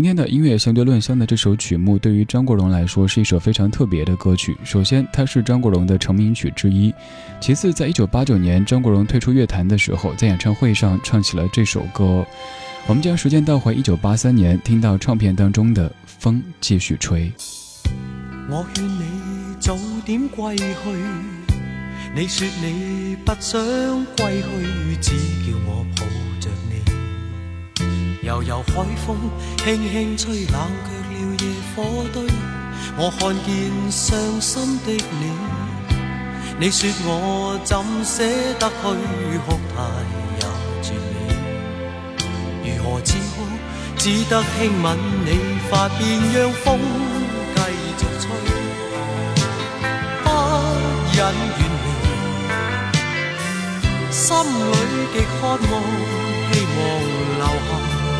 今天的音乐相对论香的这首曲目，对于张国荣来说是一首非常特别的歌曲。首先，它是张国荣的成名曲之一；其次，在一九八九年张国荣退出乐坛的时候，在演唱会上唱起了这首歌。我们将时间倒回一九八三年，听到唱片当中的《风继续吹》。我劝你早点归去，你说你不想归去，只叫我抱。悠悠海风轻轻吹，冷却了夜火堆。我看见伤心的你，你说我怎舍得去哭太？何止哭，只得轻吻你发，边让风继续吹，不忍远离。心里极渴望，希望留下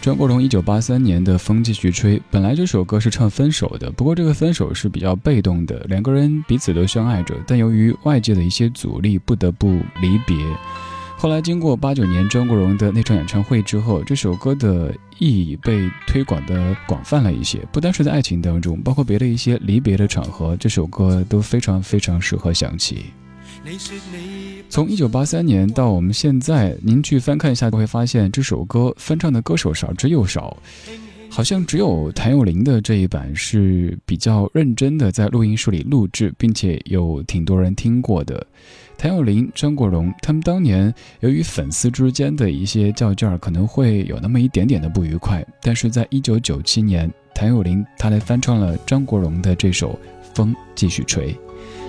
张国荣一九八三年的《风继续吹》，本来这首歌是唱分手的，不过这个分手是比较被动的，两个人彼此都相爱着，但由于外界的一些阻力，不得不离别。后来经过八九年张国荣的那场演唱会之后，这首歌的意义被推广的广泛了一些，不单是在爱情当中，包括别的一些离别的场合，这首歌都非常非常适合响起。从一九八三年到我们现在，您去翻看一下，就会发现这首歌翻唱的歌手少之又少，好像只有谭咏麟的这一版是比较认真的在录音室里录制，并且有挺多人听过的。谭咏麟、张国荣，他们当年由于粉丝之间的一些较劲儿，可能会有那么一点点的不愉快。但是在一九九七年，谭咏麟他来翻唱了张国荣的这首《风继续吹》。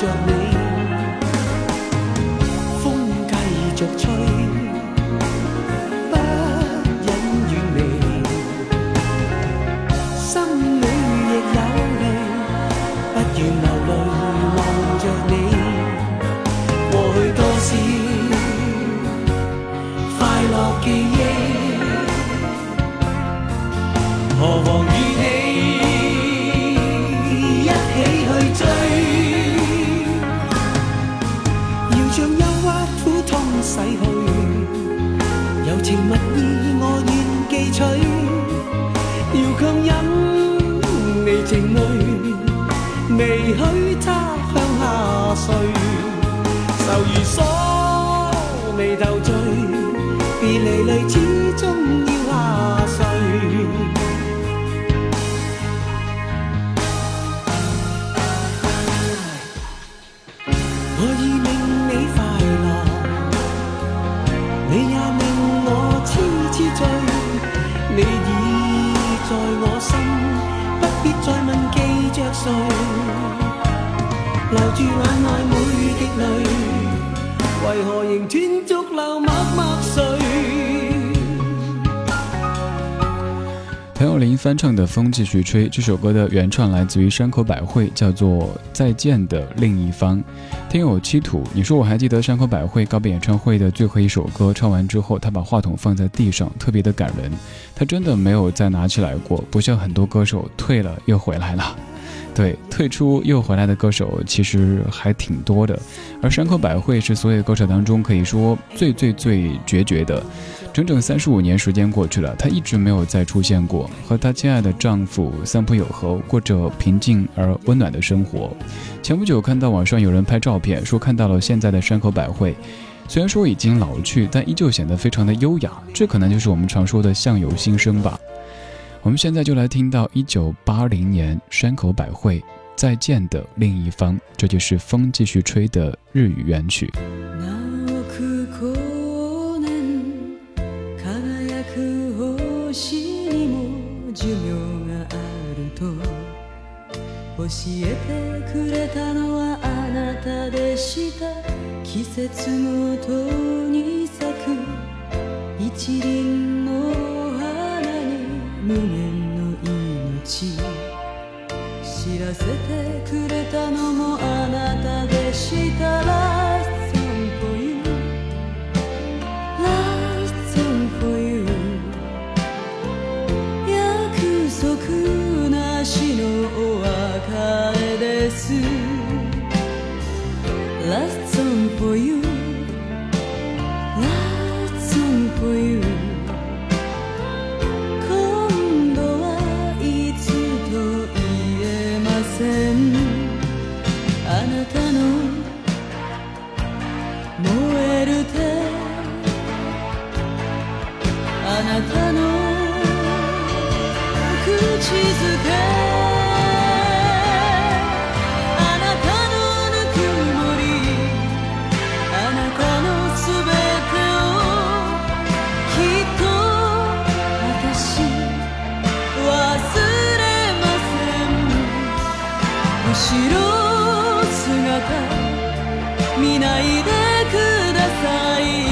着你。风继续吹。水他向下垂，愁如锁未斗醉，别离泪始终要下垂。我已令你快乐，你也令我痴痴醉，你已在我心，不必再问记着谁。留住眼内每滴泪，为何仍断续流默默睡？谭咏麟翻唱的《风继续吹》这首歌的原创来自于山口百惠，叫做《再见的另一方》。听友七土，你说我还记得山口百惠告别演唱会的最后一首歌，唱完之后，他把话筒放在地上，特别的感人。他真的没有再拿起来过，不像很多歌手退了又回来了。对，退出又回来的歌手其实还挺多的，而山口百惠是所有歌手当中可以说最最最决绝的。整整三十五年时间过去了，她一直没有再出现过，和她亲爱的丈夫三浦友和过着平静而温暖的生活。前不久看到网上有人拍照片，说看到了现在的山口百惠，虽然说已经老去，但依旧显得非常的优雅。这可能就是我们常说的相由心生吧。我们现在就来听到一九八零年山口百惠《再见的另一方》，这就是风继续吹的日语原曲。教えてくれたのはあなたでした季節ごとに咲く一輪 させてくれたのもあなたでした。ら you ホユ約束なしのお別れです。あなたのぬくもり。あなたのすべてをきっと私忘れません。後ろ姿見ないでください。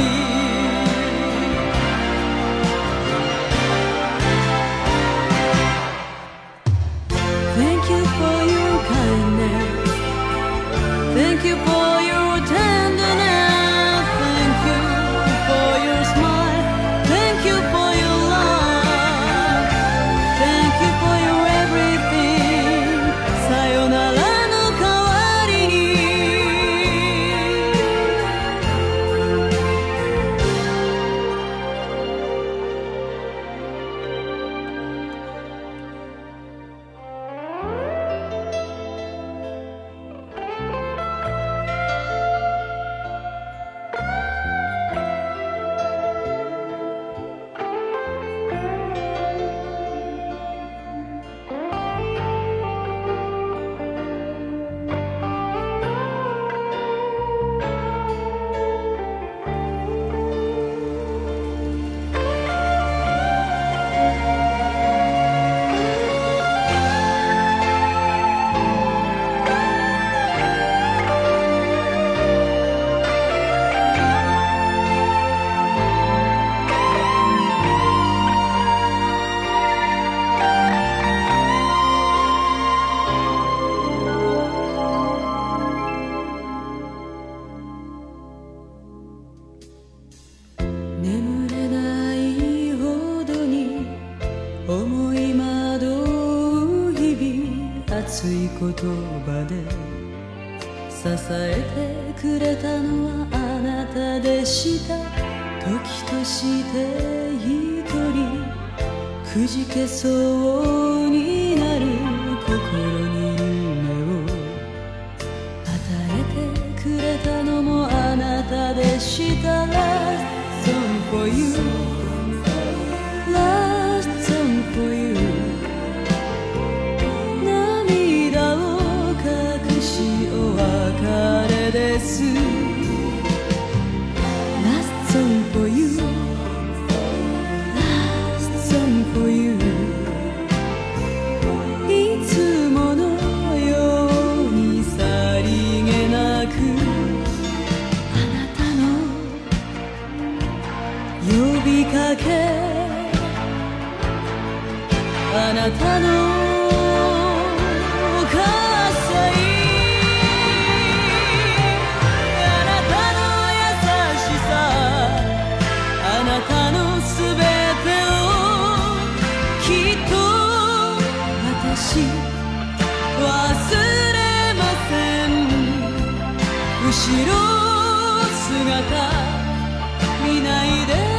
れたのはあなたでした時として一人くじけそうになる心に夢を与えてくれたのもあなたでした。Last song for you です。ラストン for you. ラストン for you. いつものようにさりげなくあなたの呼びかけ。あなたのし忘れません。後ろ姿見ないで。